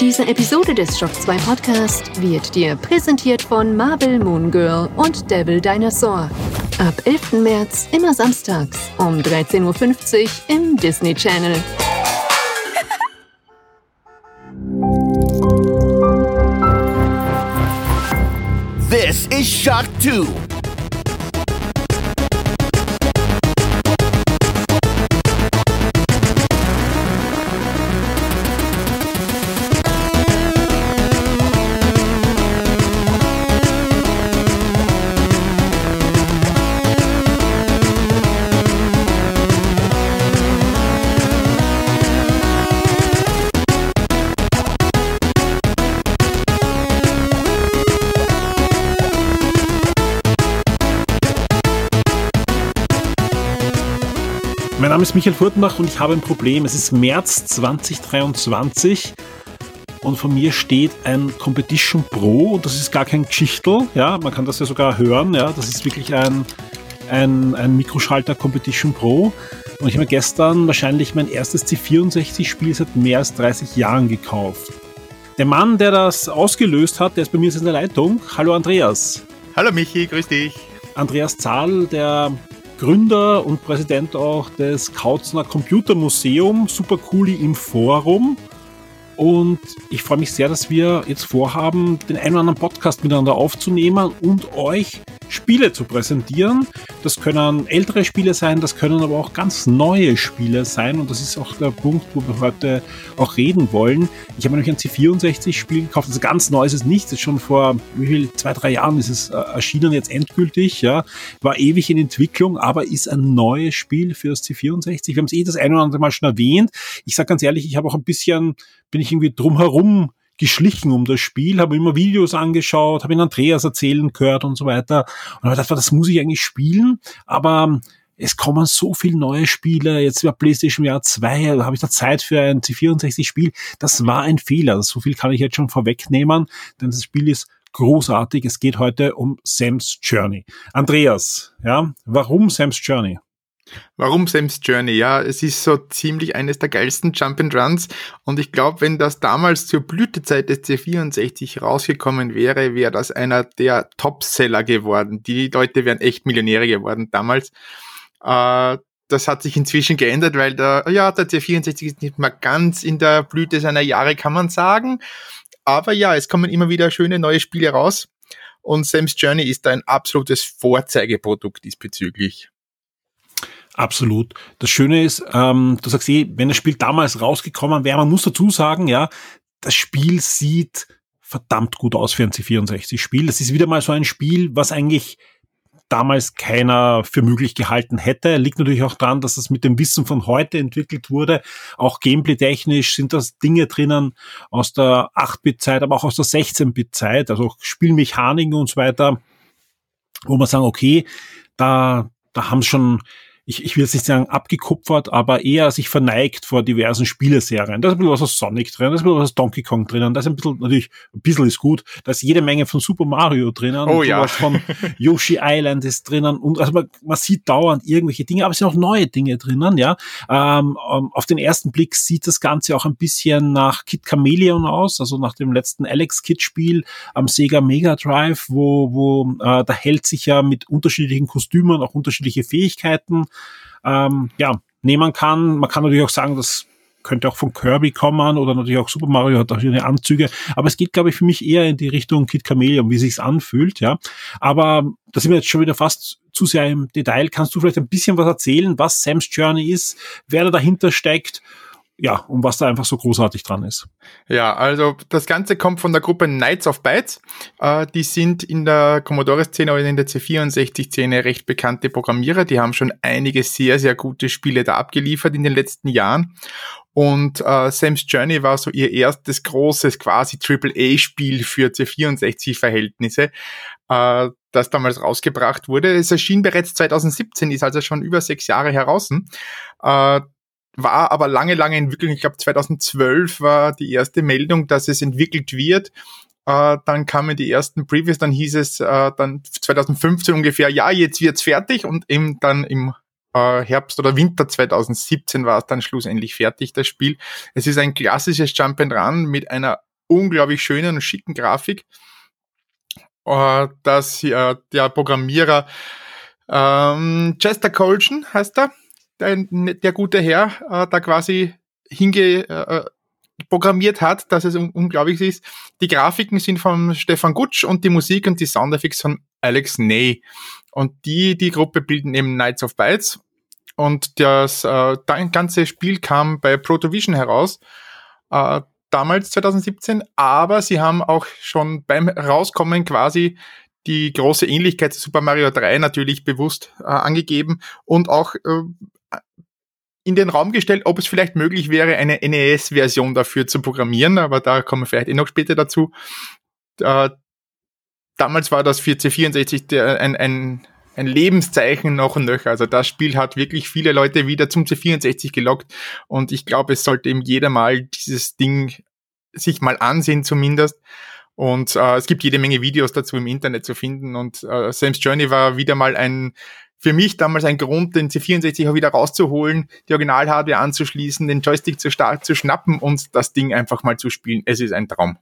Diese Episode des Shock 2 Podcast wird dir präsentiert von Marvel Moon Girl und Devil Dinosaur. Ab 11. März immer samstags um 13.50 Uhr im Disney Channel. This is Shock 2. Name ist Michael Furtenbach und ich habe ein Problem. Es ist März 2023 und vor mir steht ein Competition Pro und das ist gar kein Geschichtel, ja, man kann das ja sogar hören, ja, das ist wirklich ein, ein, ein Mikroschalter Competition Pro und ich habe gestern wahrscheinlich mein erstes C64-Spiel seit mehr als 30 Jahren gekauft. Der Mann, der das ausgelöst hat, der ist bei mir jetzt in der Leitung. Hallo Andreas. Hallo Michi, grüß dich. Andreas Zahl, der Gründer und Präsident auch des Kautzner Computermuseum, super cooli im Forum. Und ich freue mich sehr, dass wir jetzt vorhaben, den einen oder anderen Podcast miteinander aufzunehmen und euch Spiele zu präsentieren. Das können ältere Spiele sein, das können aber auch ganz neue Spiele sein. Und das ist auch der Punkt, wo wir heute auch reden wollen. Ich habe nämlich ein C64-Spiel gekauft. Also ganz neu ist es nicht. Das ist schon vor wie viel, zwei, drei Jahren ist es äh, erschienen, jetzt endgültig. Ja, War ewig in Entwicklung, aber ist ein neues Spiel für das C64. Wir haben es eh das eine oder andere Mal schon erwähnt. Ich sage ganz ehrlich, ich habe auch ein bisschen, bin ich irgendwie drumherum geschlichen um das Spiel, habe immer Videos angeschaut, habe ihn Andreas erzählen gehört und so weiter. Und habe gedacht, das muss ich eigentlich spielen, aber es kommen so viele neue Spiele, jetzt über PlayStation Jahr 2, da habe ich da Zeit für ein C64-Spiel. Das war ein Fehler. So viel kann ich jetzt schon vorwegnehmen, denn das Spiel ist großartig. Es geht heute um Sam's Journey. Andreas, ja, warum Sam's Journey? Warum Sam's Journey? Ja, es ist so ziemlich eines der geilsten Jump-and-Runs und ich glaube, wenn das damals zur Blütezeit des C64 rausgekommen wäre, wäre das einer der Top-Seller geworden. Die Leute wären echt Millionäre geworden damals. Äh, das hat sich inzwischen geändert, weil der, ja, der C64 ist nicht mehr ganz in der Blüte seiner Jahre, kann man sagen. Aber ja, es kommen immer wieder schöne neue Spiele raus. Und Sam's Journey ist ein absolutes Vorzeigeprodukt diesbezüglich. Absolut. Das Schöne ist, ähm, du sagst eh, wenn das Spiel damals rausgekommen wäre, man muss dazu sagen, ja, das Spiel sieht verdammt gut aus für ein C64-Spiel. Das ist wieder mal so ein Spiel, was eigentlich damals keiner für möglich gehalten hätte. Liegt natürlich auch daran, dass das mit dem Wissen von heute entwickelt wurde. Auch gameplay-technisch sind das Dinge drinnen aus der 8-Bit-Zeit, aber auch aus der 16-Bit-Zeit, also Spielmechaniken und so weiter, wo man sagen, okay, da, da haben schon ich, ich will jetzt nicht sagen abgekupfert, aber eher sich verneigt vor diversen Spieleserien. Da ist ein bisschen was aus Sonic drin, da ist ein bisschen was aus Donkey Kong drinnen, da ist ein bisschen, natürlich, ein bisschen ist gut, da ist jede Menge von Super Mario drinnen, oh, ja. von Yoshi Island ist drinnen und also man, man sieht dauernd irgendwelche Dinge, aber es sind auch neue Dinge drinnen, ja. Ähm, ähm, auf den ersten Blick sieht das Ganze auch ein bisschen nach Kid Chameleon aus, also nach dem letzten Alex Kid Spiel am Sega Mega Drive, wo, wo äh, der Held sich ja mit unterschiedlichen Kostümen auch unterschiedliche Fähigkeiten ähm, ja, nehmen kann. Man kann natürlich auch sagen, das könnte auch von Kirby kommen oder natürlich auch Super Mario hat auch ihre Anzüge. Aber es geht, glaube ich, für mich eher in die Richtung Kid Chameleon, wie sich's anfühlt, ja. Aber da sind wir jetzt schon wieder fast zu sehr im Detail. Kannst du vielleicht ein bisschen was erzählen, was Sam's Journey ist, wer da dahinter steckt ja, und was da einfach so großartig dran ist. Ja, also das Ganze kommt von der Gruppe Knights of Bytes. Äh, die sind in der Commodore-Szene oder in der C64-Szene recht bekannte Programmierer. Die haben schon einige sehr, sehr gute Spiele da abgeliefert in den letzten Jahren. Und äh, Sam's Journey war so ihr erstes großes quasi AAA-Spiel für C64-Verhältnisse, äh, das damals rausgebracht wurde. Es erschien bereits 2017, ist also schon über sechs Jahre heraus. Äh, war aber lange, lange entwickelt. Ich glaube, 2012 war die erste Meldung, dass es entwickelt wird. Äh, dann kamen die ersten Previews, dann hieß es äh, dann 2015 ungefähr, ja, jetzt wird's fertig und eben dann im äh, Herbst oder Winter 2017 war es dann schlussendlich fertig, das Spiel. Es ist ein klassisches Jump and Run mit einer unglaublich schönen und schicken Grafik, äh, dass äh, der Programmierer ähm, Chester Colson heißt er, der, der gute Herr, äh, da quasi hinge äh, programmiert hat, dass es un unglaublich ist. Die Grafiken sind von Stefan Gutsch und die Musik und die Soundeffekte von Alex Ney. Und die, die Gruppe bilden eben Knights of Bytes. Und das äh, ganze Spiel kam bei Protovision heraus, äh, damals 2017, aber sie haben auch schon beim Rauskommen quasi die große Ähnlichkeit zu Super Mario 3 natürlich bewusst äh, angegeben und auch äh, in den Raum gestellt, ob es vielleicht möglich wäre, eine NES-Version dafür zu programmieren, aber da kommen wir vielleicht eh noch später dazu. Äh, damals war das für C64 der, ein, ein, ein Lebenszeichen noch und nöcher. Also das Spiel hat wirklich viele Leute wieder zum C64 gelockt und ich glaube, es sollte eben jeder mal dieses Ding sich mal ansehen zumindest. Und äh, es gibt jede Menge Videos dazu im Internet zu finden und äh, Sam's Journey war wieder mal ein für mich damals ein Grund, den C64 auch wieder rauszuholen, die Original-Hardware anzuschließen, den Joystick zu stark zu schnappen und das Ding einfach mal zu spielen. Es ist ein Traum.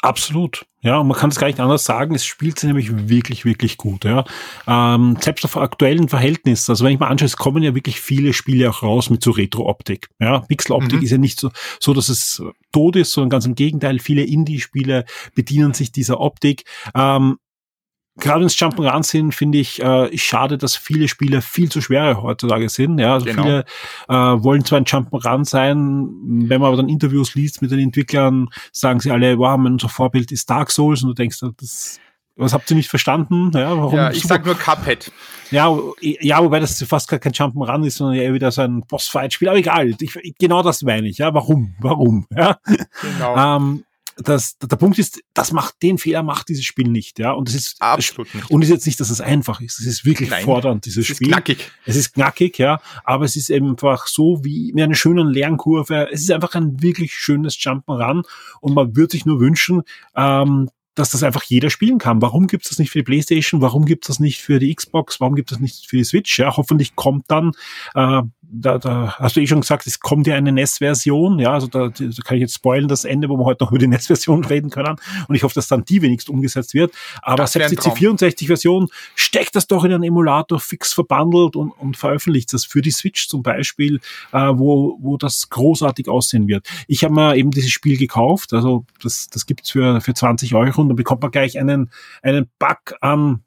Absolut. Ja, und man kann es gar nicht anders sagen. Es spielt sich nämlich wirklich, wirklich gut. Ja, ähm, selbst auf aktuellen Verhältnissen. Also wenn ich mal anschaue, es kommen ja wirklich viele Spiele auch raus mit so Retro-Optik. Ja, Pixel-Optik mhm. ist ja nicht so, so, dass es tot ist, sondern ganz im Gegenteil. Viele Indie-Spiele bedienen sich dieser Optik. Ähm, gerade es Jump'n'Run sind, finde ich, äh, schade, dass viele Spiele viel zu schwere heutzutage sind. Ja, also genau. viele äh, wollen zwar ein Jump'n'Run sein, wenn man aber dann Interviews liest mit den Entwicklern, sagen sie alle, wow, unser Vorbild ist Dark Souls und du denkst, das was habt ihr nicht verstanden? Ja, warum ja ich sag nur Cuphead. Ja, ja, wobei das fast gar kein Jump'n'Run ist, sondern eher wieder so ein Bossfight-Spiel. Aber egal, ich, genau das meine ich. Ja, warum? Warum? Ja. Genau. Ähm, das, der Punkt ist, das macht, den Fehler macht dieses Spiel nicht, ja. Und es ist, absolut nicht. Und ist jetzt nicht, dass es einfach ist. Es ist wirklich Nein, fordernd, dieses es Spiel. Es ist knackig. Es ist knackig, ja. Aber es ist einfach so wie mit einer schönen Lernkurve. Es ist einfach ein wirklich schönes Jump'n'Run. Und man würde sich nur wünschen, ähm, dass das einfach jeder spielen kann. Warum gibt es das nicht für die PlayStation? Warum gibt es das nicht für die Xbox? Warum gibt es das nicht für die Switch? Ja, hoffentlich kommt dann äh, da, da hast du eh schon gesagt, es kommt ja eine NES-Version, ja, also da, da kann ich jetzt spoilen, das Ende, wo wir heute noch über die NES-Version reden können. Und ich hoffe, dass dann die wenigstens umgesetzt wird. Aber selbst die C64-Version steckt das doch in einen Emulator fix verbandelt und, und veröffentlicht das für die Switch zum Beispiel, äh, wo, wo das großartig aussehen wird. Ich habe mir eben dieses Spiel gekauft, also das, das gibt's für, für 20 Euro und dann bekommt man gleich einen, einen Bug an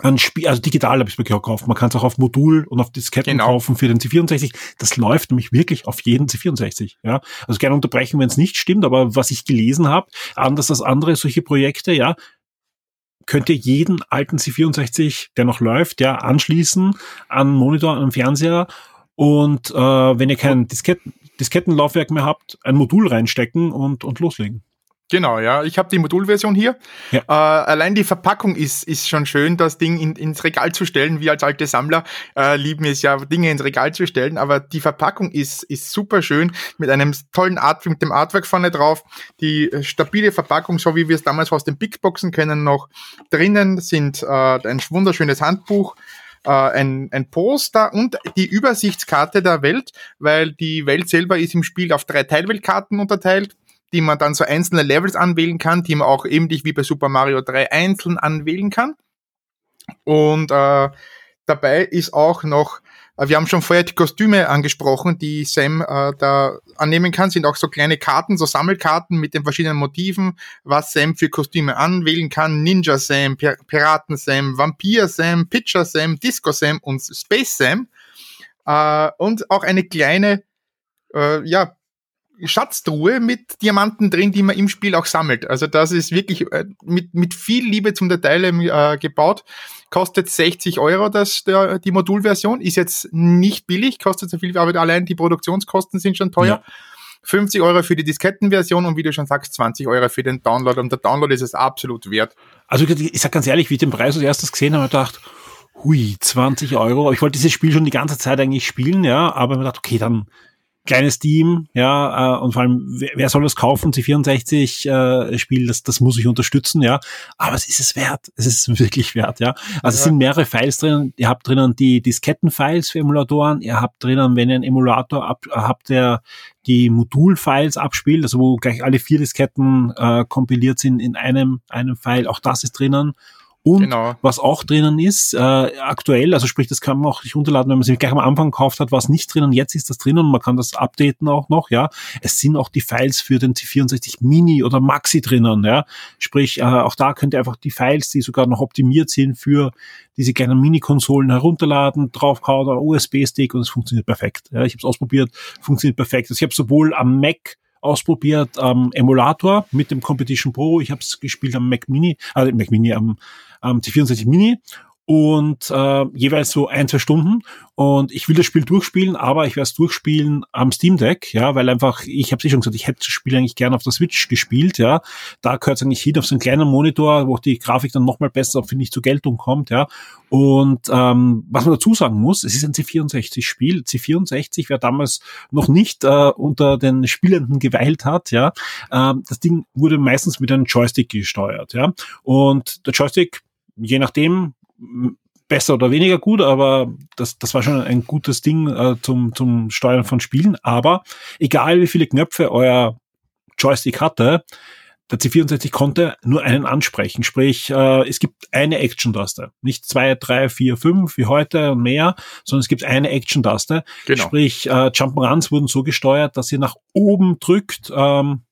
ein Spiel, also digital habe ich es mir gekauft. Man kann es auch auf Modul und auf Disketten genau. kaufen für den C64. Das läuft nämlich wirklich auf jeden C64. Ja, also gerne unterbrechen, wenn es nicht stimmt, aber was ich gelesen habe, anders als andere solche Projekte, ja, könnt ihr jeden alten C64, der noch läuft, ja, anschließen an Monitor, an Fernseher und äh, wenn ihr kein Disketten, Diskettenlaufwerk mehr habt, ein Modul reinstecken und, und loslegen. Genau, ja. Ich habe die Modulversion hier. Ja. Äh, allein die Verpackung ist, ist schon schön, das Ding in, ins Regal zu stellen. Wir als alte Sammler äh, lieben es ja, Dinge ins Regal zu stellen. Aber die Verpackung ist, ist super schön mit einem tollen Art, mit dem Artwork vorne drauf. Die äh, stabile Verpackung, so wie wir es damals aus den Big Boxen kennen, noch drinnen sind äh, ein wunderschönes Handbuch äh, ein, ein Poster und die Übersichtskarte der Welt, weil die Welt selber ist im Spiel auf drei Teilweltkarten unterteilt die man dann so einzelne Levels anwählen kann, die man auch ähnlich wie bei Super Mario 3 einzeln anwählen kann. Und äh, dabei ist auch noch, äh, wir haben schon vorher die Kostüme angesprochen, die Sam äh, da annehmen kann, sind auch so kleine Karten, so Sammelkarten mit den verschiedenen Motiven, was Sam für Kostüme anwählen kann. Ninja Sam, Pir Piraten Sam, Vampir Sam, Pitcher Sam, Disco Sam und Space Sam. Äh, und auch eine kleine äh, ja, Schatztruhe mit Diamanten drin, die man im Spiel auch sammelt. Also das ist wirklich äh, mit, mit viel Liebe zum Detail äh, gebaut. Kostet 60 Euro das, der, die Modulversion. Ist jetzt nicht billig, kostet so viel, aber allein die Produktionskosten sind schon teuer. Ja. 50 Euro für die Diskettenversion und wie du schon sagst, 20 Euro für den Download. Und der Download ist es absolut wert. Also ich sag ganz ehrlich, wie ich den Preis als erstes gesehen habe, gedacht, hui, 20 Euro. Ich wollte dieses Spiel schon die ganze Zeit eigentlich spielen, ja, aber ich mir gedacht, okay, dann kleines Team, ja, äh, und vor allem, wer, wer soll das kaufen? C64-Spiel, äh, das, das muss ich unterstützen, ja. Aber es ist es wert. Es ist wirklich wert, ja. Also ja. es sind mehrere Files drin. Ihr habt drinnen die Diskettenfiles für Emulatoren. Ihr habt drinnen, wenn ihr einen Emulator ab, habt, der die Modulfiles abspielt, also wo gleich alle vier Disketten äh, kompiliert sind in einem, einem File. Auch das ist drinnen. Und genau. was auch drinnen ist, äh, aktuell, also sprich, das kann man auch nicht runterladen, wenn man sie gleich am Anfang gekauft hat, war es nicht drinnen, jetzt ist das drinnen und man kann das updaten auch noch, ja. Es sind auch die Files für den C64 Mini oder Maxi drinnen, ja. Sprich, äh, auch da könnt ihr einfach die Files, die sogar noch optimiert sind für diese kleinen Mini-Konsolen herunterladen, draufkauen, USB-Stick und es funktioniert perfekt. Ja, ich habe es ausprobiert, funktioniert perfekt. Also ich habe sowohl am Mac ausprobiert am Emulator mit dem Competition Pro. Ich habe es gespielt am Mac Mini, äh, Mac Mini, am, am T64 Mini und äh, jeweils so ein, zwei Stunden. Und ich will das Spiel durchspielen, aber ich werde es durchspielen am Steam Deck, ja, weil einfach, ich habe eh schon gesagt, ich hätte das Spiel eigentlich gerne auf der Switch gespielt, ja. Da gehört es eigentlich hin auf so einen kleinen Monitor, wo die Grafik dann nochmal besser, finde ich, zur Geltung kommt, ja. Und ähm, was man dazu sagen muss, es ist ein C64-Spiel. C64, wer damals noch nicht äh, unter den Spielenden geweilt hat, ja, äh, das Ding wurde meistens mit einem Joystick gesteuert, ja. Und der Joystick je nachdem, besser oder weniger gut, aber das, das war schon ein gutes Ding äh, zum, zum Steuern von Spielen. Aber egal wie viele Knöpfe euer Joystick hatte, der C64 konnte nur einen ansprechen. Sprich, äh, es gibt eine Action-Taste. Nicht zwei, drei, vier, fünf wie heute und mehr, sondern es gibt eine Action-Taste. Genau. Sprich, äh, Jump'n'Runs wurden so gesteuert, dass ihr nach oben drückt, ähm,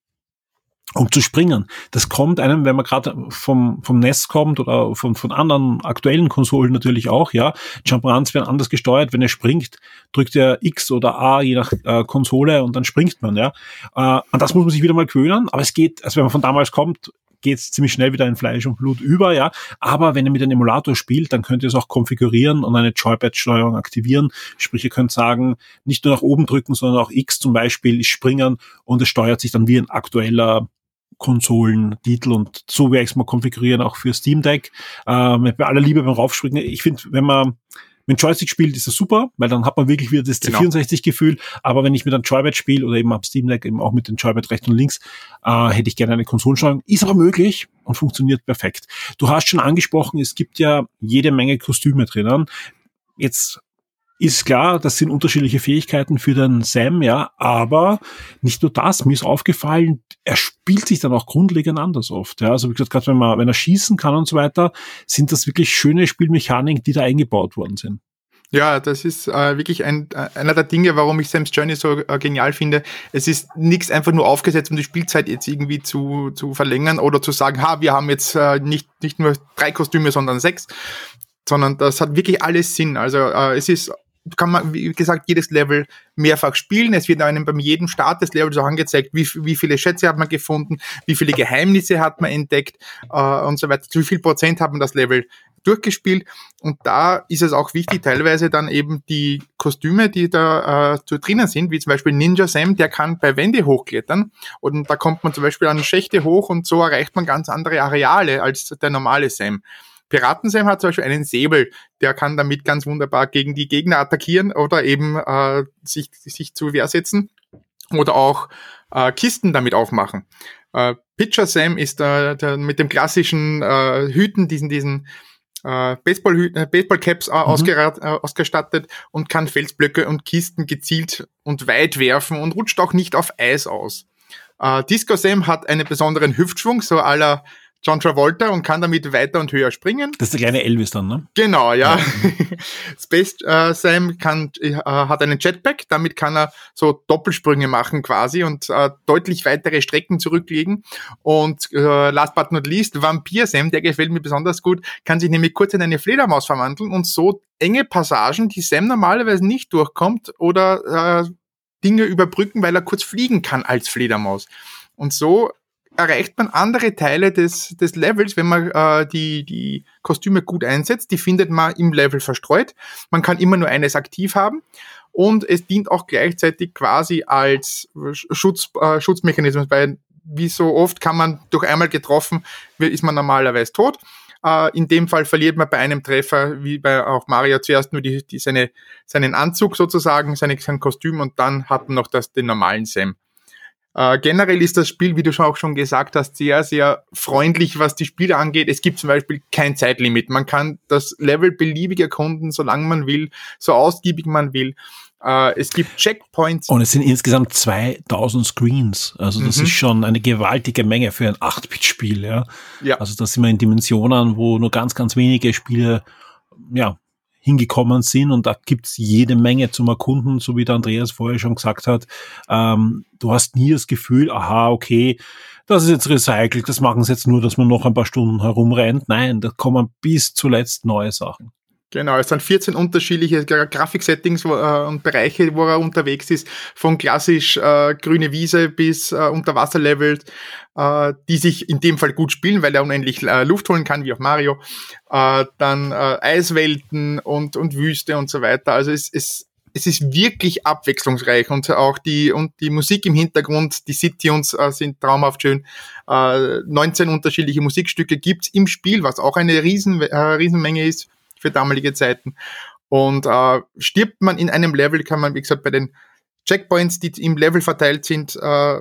um zu springen. Das kommt einem, wenn man gerade vom, vom NES kommt oder von, von anderen aktuellen Konsolen natürlich auch, ja. Jump'n'Runs werden anders gesteuert. Wenn er springt, drückt er X oder A, je nach äh, Konsole und dann springt man, ja. Äh, an das muss man sich wieder mal gewöhnen, aber es geht, also wenn man von damals kommt, geht es ziemlich schnell wieder in Fleisch und Blut über, ja. Aber wenn ihr mit einem Emulator spielt, dann könnt ihr es auch konfigurieren und eine Joypad-Steuerung aktivieren. Sprich, ihr könnt sagen, nicht nur nach oben drücken, sondern auch X zum Beispiel springen und es steuert sich dann wie ein aktueller Konsolentitel und so werde ich es mal konfigurieren, auch für Steam Deck. Äh, mit aller Liebe beim Raufspringen. Ich finde, wenn man mit Joystick spielt, ist das super, weil dann hat man wirklich wieder das genau. C64-Gefühl. Aber wenn ich mit einem Joypad spiele oder eben am Steam Deck eben auch mit dem Joypad rechts und links, äh, hätte ich gerne eine Konsolensteuerung. Ist aber möglich und funktioniert perfekt. Du hast schon angesprochen, es gibt ja jede Menge Kostüme drinnen. Jetzt ist klar, das sind unterschiedliche Fähigkeiten für den Sam, ja, aber nicht nur das, mir ist aufgefallen, er spielt sich dann auch grundlegend anders oft, ja, also wie gesagt, gerade wenn man, wenn er schießen kann und so weiter, sind das wirklich schöne Spielmechaniken, die da eingebaut worden sind. Ja, das ist äh, wirklich ein, äh, einer der Dinge, warum ich Sam's Journey so äh, genial finde. Es ist nichts einfach nur aufgesetzt, um die Spielzeit jetzt irgendwie zu, zu verlängern oder zu sagen, ha, wir haben jetzt äh, nicht, nicht nur drei Kostüme, sondern sechs, sondern das hat wirklich alles Sinn. Also äh, es ist kann man, wie gesagt, jedes Level mehrfach spielen. Es wird einem beim jedem Start des Levels auch angezeigt, wie, wie viele Schätze hat man gefunden, wie viele Geheimnisse hat man entdeckt äh, und so weiter. Wie viel Prozent hat man das Level durchgespielt. Und da ist es auch wichtig, teilweise dann eben die Kostüme, die da äh, zu drinnen sind, wie zum Beispiel Ninja Sam, der kann bei Wände hochklettern. Und da kommt man zum Beispiel an Schächte hoch und so erreicht man ganz andere Areale als der normale Sam. Piratensam hat zum Beispiel einen Säbel, der kann damit ganz wunderbar gegen die Gegner attackieren oder eben äh, sich, sich zu Wehr setzen oder auch äh, Kisten damit aufmachen. Äh, Pitcher Sam ist äh, der, mit dem klassischen äh, Hüten, diesen, diesen äh, Baseball, äh, Baseballcaps äh, mhm. äh, ausgestattet und kann Felsblöcke und Kisten gezielt und weit werfen und rutscht auch nicht auf Eis aus. Äh, Disco Sam hat einen besonderen Hüftschwung, so aller John Travolta und kann damit weiter und höher springen. Das ist der kleine Elvis dann, ne? Genau, ja. ja. Space äh, Sam kann, äh, hat einen Jetpack, damit kann er so Doppelsprünge machen quasi und äh, deutlich weitere Strecken zurücklegen. Und äh, last but not least, Vampir Sam, der gefällt mir besonders gut, kann sich nämlich kurz in eine Fledermaus verwandeln und so enge Passagen, die Sam normalerweise nicht durchkommt oder äh, Dinge überbrücken, weil er kurz fliegen kann als Fledermaus. Und so erreicht man andere Teile des, des Levels, wenn man äh, die, die Kostüme gut einsetzt. Die findet man im Level verstreut. Man kann immer nur eines aktiv haben. Und es dient auch gleichzeitig quasi als Schutz, äh, Schutzmechanismus, weil wie so oft kann man durch einmal getroffen, ist man normalerweise tot. Äh, in dem Fall verliert man bei einem Treffer, wie bei auch Mario, zuerst nur die, die seine, seinen Anzug sozusagen, seine, sein Kostüm und dann hat man noch das, den normalen Sam. Äh, generell ist das Spiel, wie du schon auch schon gesagt hast, sehr, sehr freundlich, was die Spiele angeht. Es gibt zum Beispiel kein Zeitlimit. Man kann das Level beliebig erkunden, solange man will, so ausgiebig man will. Äh, es gibt Checkpoints. Und es sind insgesamt 2000 Screens. Also das mhm. ist schon eine gewaltige Menge für ein 8-Bit-Spiel. Ja? ja. Also das sind wir in Dimensionen, wo nur ganz, ganz wenige Spiele ja, hingekommen sind und da gibt's jede Menge zum Erkunden, so wie der Andreas vorher schon gesagt hat. Ähm, du hast nie das Gefühl, aha, okay, das ist jetzt recycelt, das machen sie jetzt nur, dass man noch ein paar Stunden herumrennt. Nein, da kommen bis zuletzt neue Sachen. Genau, es sind 14 unterschiedliche Grafiksettings äh, und Bereiche, wo er unterwegs ist, von klassisch äh, grüne Wiese bis äh, Unterwasserlevel, äh, die sich in dem Fall gut spielen, weil er unendlich äh, Luft holen kann, wie auch Mario. Äh, dann äh, Eiswelten und, und Wüste und so weiter. Also es, es, es ist wirklich abwechslungsreich und auch die, und die Musik im Hintergrund, die City-Tunes äh, sind traumhaft schön. Äh, 19 unterschiedliche Musikstücke gibt's im Spiel, was auch eine riesen, äh, Riesenmenge ist für damalige Zeiten. Und äh, stirbt man in einem Level, kann man, wie gesagt, bei den Checkpoints, die im Level verteilt sind, äh,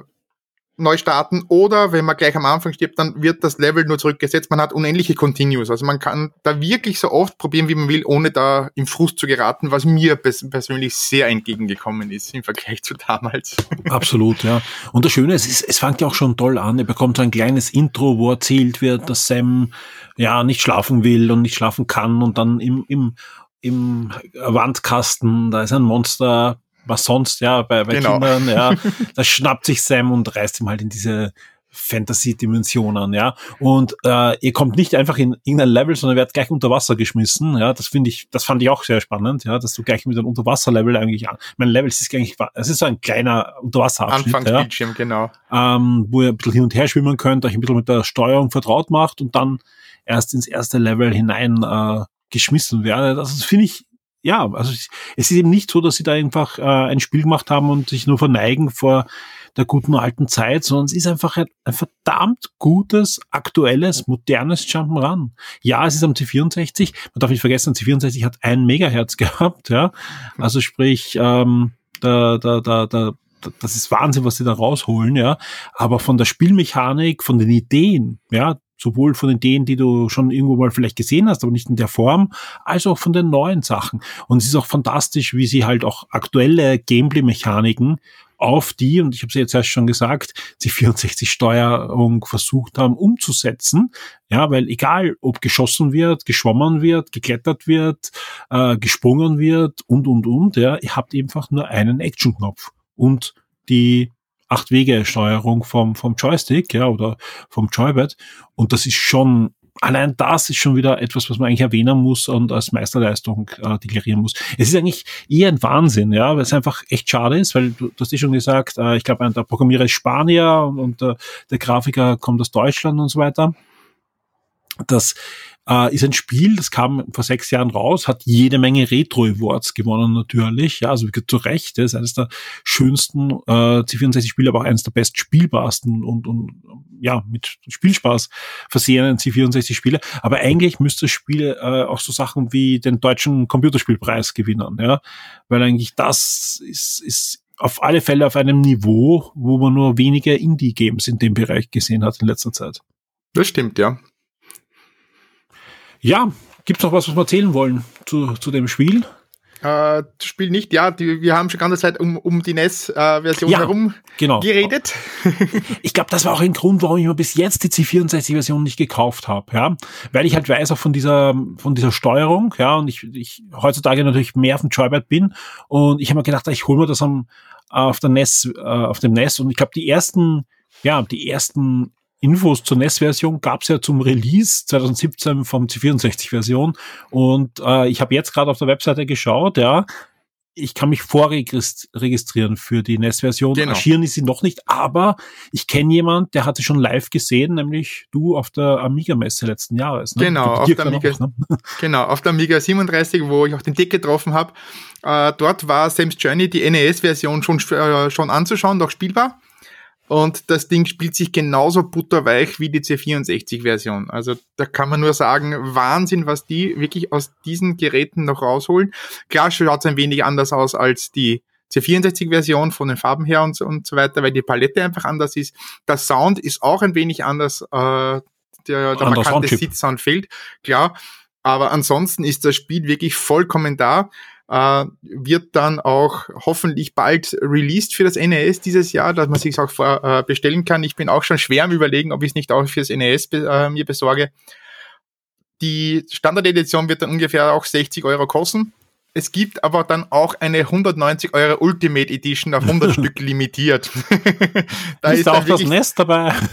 neu starten oder wenn man gleich am Anfang stirbt, dann wird das Level nur zurückgesetzt. Man hat unendliche Continues. Also man kann da wirklich so oft probieren, wie man will, ohne da im Frust zu geraten, was mir pers persönlich sehr entgegengekommen ist im Vergleich zu damals. Absolut, ja. Und das Schöne ist, es, es fängt ja auch schon toll an. Er bekommt so ein kleines Intro, wo erzählt wird, dass Sam ja nicht schlafen will und nicht schlafen kann und dann im, im im Wandkasten, da ist ein Monster, was sonst, ja, bei, bei genau. Kindern, ja, das schnappt sich Sam und reißt ihm halt in diese Fantasy-Dimensionen, ja. Und äh, ihr kommt nicht einfach in irgendein Level, sondern werdet gleich unter Wasser geschmissen. Ja, das finde ich, das fand ich auch sehr spannend, ja, dass du gleich mit einem Unterwasser-Level eigentlich an. Mein Level ist eigentlich, es ist so ein kleiner Unterwasserabschnitt. Anfangsbildschirm, ja, genau. Ähm, wo ihr ein bisschen hin und her schwimmen könnt, euch ein bisschen mit der Steuerung vertraut macht und dann erst ins erste Level hinein äh, geschmissen werdet. Also das finde ich ja, also es ist eben nicht so, dass sie da einfach äh, ein Spiel gemacht haben und sich nur verneigen vor der guten alten Zeit, sondern es ist einfach ein, ein verdammt gutes, aktuelles, modernes Jump'n'Run. Ja, es ist am C64, man darf nicht vergessen, C64 hat ein Megahertz gehabt, ja. Also sprich, ähm, da, da, da, da, das ist Wahnsinn, was sie da rausholen, ja. Aber von der Spielmechanik, von den Ideen, ja, sowohl von den Ideen, die du schon irgendwo mal vielleicht gesehen hast, aber nicht in der Form, als auch von den neuen Sachen. Und es ist auch fantastisch, wie sie halt auch aktuelle Gameplay-Mechaniken auf die, und ich habe es jetzt erst schon gesagt, die 64-Steuerung versucht haben umzusetzen. Ja, weil egal, ob geschossen wird, geschwommen wird, geklettert wird, äh, gesprungen wird und, und, und, ja, ihr habt einfach nur einen Action-Knopf und die Acht-Wege-Steuerung vom, vom Joystick, ja, oder vom Joybad. Und das ist schon, allein das ist schon wieder etwas, was man eigentlich erwähnen muss und als Meisterleistung äh, deklarieren muss. Es ist eigentlich eher ein Wahnsinn, ja, weil es einfach echt schade ist, weil du, du hast ja schon gesagt, äh, ich glaube, der Programmierer ist Spanier und, und äh, der Grafiker kommt aus Deutschland und so weiter. Das äh, ist ein Spiel, das kam vor sechs Jahren raus, hat jede Menge Retro-Awards gewonnen natürlich. Ja, also zu Recht, das ist eines der schönsten äh, C64-Spiele, aber auch eines der best spielbarsten und, und ja, mit Spielspaß versehenen C64-Spiele. Aber eigentlich müsste das Spiel äh, auch so Sachen wie den deutschen Computerspielpreis gewinnen, ja. Weil eigentlich das ist, ist auf alle Fälle auf einem Niveau, wo man nur wenige Indie-Games in dem Bereich gesehen hat in letzter Zeit. Das stimmt, ja. Ja, gibt's noch was, was wir erzählen wollen zu, zu dem Spiel? Äh, Spiel nicht, ja, die, wir haben schon ganze Zeit um, um die NES-Version äh, ja, herum genau. geredet. ich glaube, das war auch ein Grund, warum ich mir bis jetzt die C64-Version nicht gekauft habe, ja, weil ich halt weiß auch von dieser von dieser Steuerung, ja, und ich, ich heutzutage natürlich mehr auf dem Joybird bin und ich habe mir gedacht, ich hole mir das am, auf der NES, äh, auf dem NES und ich glaube, die ersten ja, die ersten Infos zur NES-Version gab es ja zum Release 2017 vom C64-Version. Und äh, ich habe jetzt gerade auf der Webseite geschaut, ja, ich kann mich vorregistrieren für die NES-Version. Genau. Erschienen ist sie noch nicht, aber ich kenne jemand, der hatte schon live gesehen, nämlich du auf der Amiga-Messe letzten Jahres. Ne? Genau, auf der Amiga, auch, ne? genau, auf der Amiga 37, wo ich auch den Dick getroffen habe. Äh, dort war Sam's Journey, die NES-Version, schon, äh, schon anzuschauen, noch spielbar. Und das Ding spielt sich genauso butterweich wie die C64-Version. Also da kann man nur sagen, Wahnsinn, was die wirklich aus diesen Geräten noch rausholen. Klar schaut es ein wenig anders aus als die C64-Version von den Farben her und so, und so weiter, weil die Palette einfach anders ist. Der Sound ist auch ein wenig anders. Äh, der der markante Sitzsound fehlt, klar. Aber ansonsten ist das Spiel wirklich vollkommen da äh, wird dann auch hoffentlich bald released für das NES dieses Jahr, dass man sich auch vor, äh, bestellen kann. Ich bin auch schon schwer am überlegen, ob ich es nicht auch fürs NES be äh, mir besorge. Die Standard-Edition wird dann ungefähr auch 60 Euro kosten. Es gibt aber dann auch eine 190 Euro Ultimate Edition auf 100 Stück limitiert. da ist, ist auch das Nest dabei.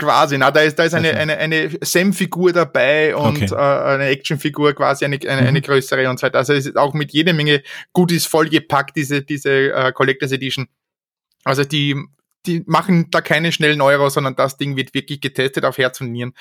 Quasi, na, da ist, da ist eine, eine, eine Sam-Figur dabei und okay. äh, eine Action-Figur quasi, eine, eine, mhm. eine größere und so weiter. Also es ist auch mit jede Menge Goodies vollgepackt, diese, diese äh, Collectors Edition. Also die, die machen da keine schnellen Euro, sondern das Ding wird wirklich getestet auf Herz und Nieren.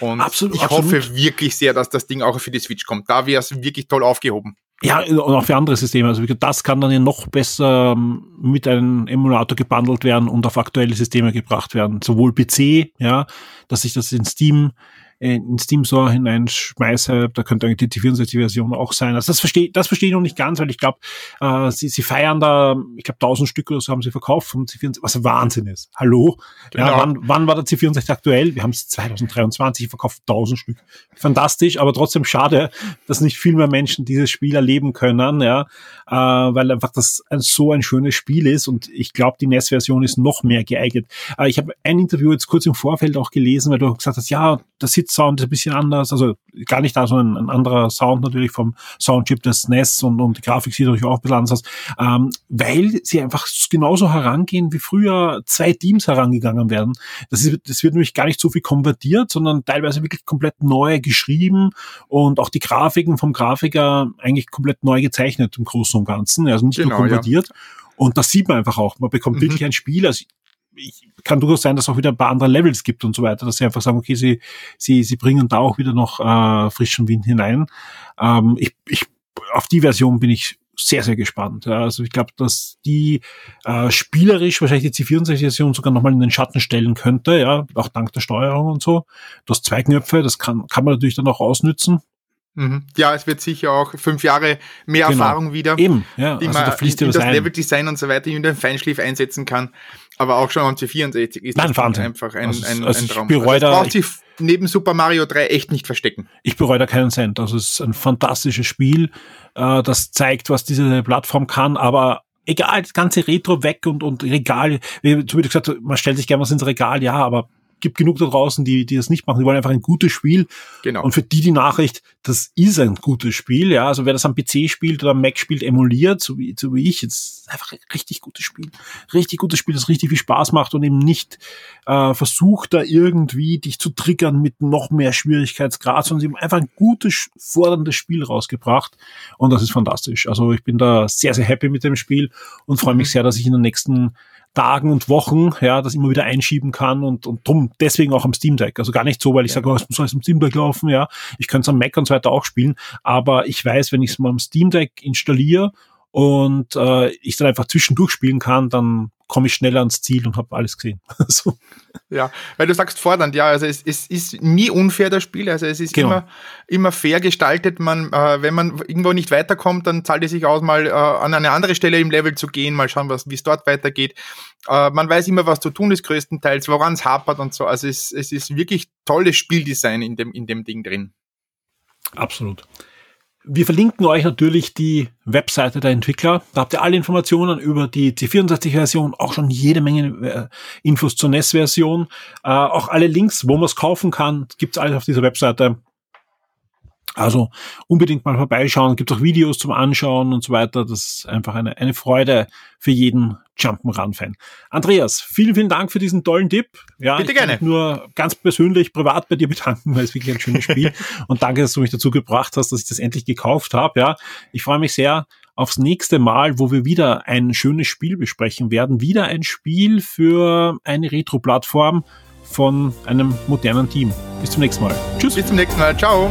Und absolut, ich absolut. hoffe wirklich sehr, dass das Ding auch für die Switch kommt. Da wäre es wirklich toll aufgehoben. Ja, und auch für andere Systeme. Also das kann dann ja noch besser ähm, mit einem Emulator gebundelt werden und auf aktuelle Systeme gebracht werden. Sowohl PC, ja, dass ich das in Steam in Steam Store hineinschmeiße, da könnte eigentlich die 64-Version auch sein. Also das verstehe das verstehe ich noch nicht ganz, weil ich glaube, äh, sie, sie feiern da, ich glaube 1000 Stück oder so haben sie verkauft vom C64, was Wahnsinn ist. Hallo? Genau. Ja, wann, wann war der C64 aktuell? Wir haben es 2023 verkauft 1000 Stück. Fantastisch, aber trotzdem schade, dass nicht viel mehr Menschen dieses Spiel erleben können, ja, äh, weil einfach das ein, so ein schönes Spiel ist und ich glaube, die NES-Version ist noch mehr geeignet. Äh, ich habe ein Interview jetzt kurz im Vorfeld auch gelesen, weil du gesagt hast, ja, das sitzt Sound ist ein bisschen anders, also gar nicht da, sondern ein anderer Sound natürlich vom Soundchip des NES und, und die Grafik sieht natürlich auch ein bisschen anders aus, ähm, weil sie einfach genauso herangehen, wie früher zwei Teams herangegangen werden. Das, ist, das wird nämlich gar nicht so viel konvertiert, sondern teilweise wirklich komplett neu geschrieben und auch die Grafiken vom Grafiker eigentlich komplett neu gezeichnet im Großen und Ganzen, also nicht genau, nur konvertiert. Ja. Und das sieht man einfach auch. Man bekommt mhm. wirklich ein Spiel. Also ich, kann durchaus sein, dass es auch wieder ein paar andere Levels gibt und so weiter, dass sie einfach sagen, okay, sie, sie, sie bringen da auch wieder noch äh, frischen Wind hinein. Ähm, ich, ich, auf die Version bin ich sehr, sehr gespannt. Ja, also ich glaube, dass die äh, spielerisch wahrscheinlich die C64-Version sogar nochmal in den Schatten stellen könnte, ja, auch dank der Steuerung und so. Du hast zwei Knöpfe, das kann, kann man natürlich dann auch ausnützen. Mhm. Ja, es wird sicher auch fünf Jahre mehr genau. Erfahrung wieder, Eben, ja. die also man da fließt in, das ein. Leveldesign und so weiter in den Feinschliff einsetzen kann. Aber auch schon am C64 ist Nein, das einfach ein, also, ein, also ein Traum. Also das braucht sich neben Super Mario 3 echt nicht verstecken. Ich bereue da keinen Cent. Also es ist ein fantastisches Spiel, äh, das zeigt, was diese Plattform kann, aber egal, das ganze Retro weg und, und Regal, wie du gesagt man stellt sich gerne was ins Regal, ja, aber gibt genug da draußen, die, die das nicht machen. Die wollen einfach ein gutes Spiel. Genau. Und für die die Nachricht, das ist ein gutes Spiel. Ja, also wer das am PC spielt oder am Mac spielt, emuliert, so wie, so wie ich, jetzt einfach ein richtig gutes Spiel. Richtig gutes Spiel, das richtig viel Spaß macht und eben nicht äh, versucht, da irgendwie dich zu triggern mit noch mehr Schwierigkeitsgrad, sondern sie haben einfach ein gutes, forderndes Spiel rausgebracht. Und das ist fantastisch. Also ich bin da sehr, sehr happy mit dem Spiel und freue mich mhm. sehr, dass ich in den nächsten Tagen und Wochen, ja, das immer wieder einschieben kann und, und drum deswegen auch am Steam Deck. Also gar nicht so, weil ich ja. sage, oh, es muss alles am Steam Deck laufen, ja. Ich könnte es am Mac und so weiter auch spielen, aber ich weiß, wenn ich es mal am Steam Deck installiere und äh, ich dann einfach zwischendurch spielen kann, dann komme ich schneller ans Ziel und habe alles gesehen. so. Ja, weil du sagst fordernd, ja, also es, es ist nie unfair das Spiel, also es ist genau. immer, immer fair gestaltet. Man, äh, wenn man irgendwo nicht weiterkommt, dann zahlt es sich aus, mal äh, an eine andere Stelle im Level zu gehen, mal schauen, wie es dort weitergeht. Äh, man weiß immer, was zu tun ist, größtenteils, woran es hapert und so. Also es, es ist wirklich tolles Spieldesign in dem, in dem Ding drin. Absolut. Wir verlinken euch natürlich die Webseite der Entwickler. Da habt ihr alle Informationen über die C64-Version, auch schon jede Menge äh, Infos zur NES-Version, äh, auch alle Links, wo man es kaufen kann, gibt's alles auf dieser Webseite. Also unbedingt mal vorbeischauen, gibt auch Videos zum Anschauen und so weiter. Das ist einfach eine, eine Freude für jeden Jump'n'Run-Fan. Andreas, vielen, vielen Dank für diesen tollen Tipp. Ja, Bitte gerne. Ich nur ganz persönlich, privat bei dir bedanken, weil es wirklich ein schönes Spiel und danke, dass du mich dazu gebracht hast, dass ich das endlich gekauft habe. Ja, ich freue mich sehr aufs nächste Mal, wo wir wieder ein schönes Spiel besprechen werden. Wieder ein Spiel für eine Retro-Plattform von einem modernen Team. Bis zum nächsten Mal. Tschüss. Bis zum nächsten Mal. Ciao.